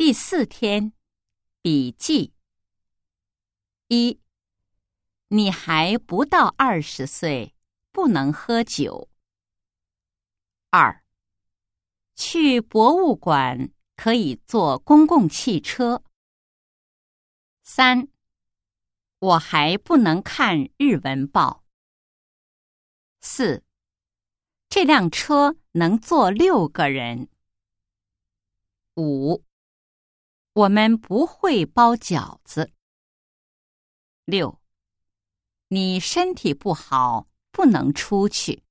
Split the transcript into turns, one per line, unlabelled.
第四天，笔记：一，你还不到二十岁，不能喝酒。二，去博物馆可以坐公共汽车。三，我还不能看日文报。四，这辆车能坐六个人。五。我们不会包饺子。六，你身体不好，不能出去。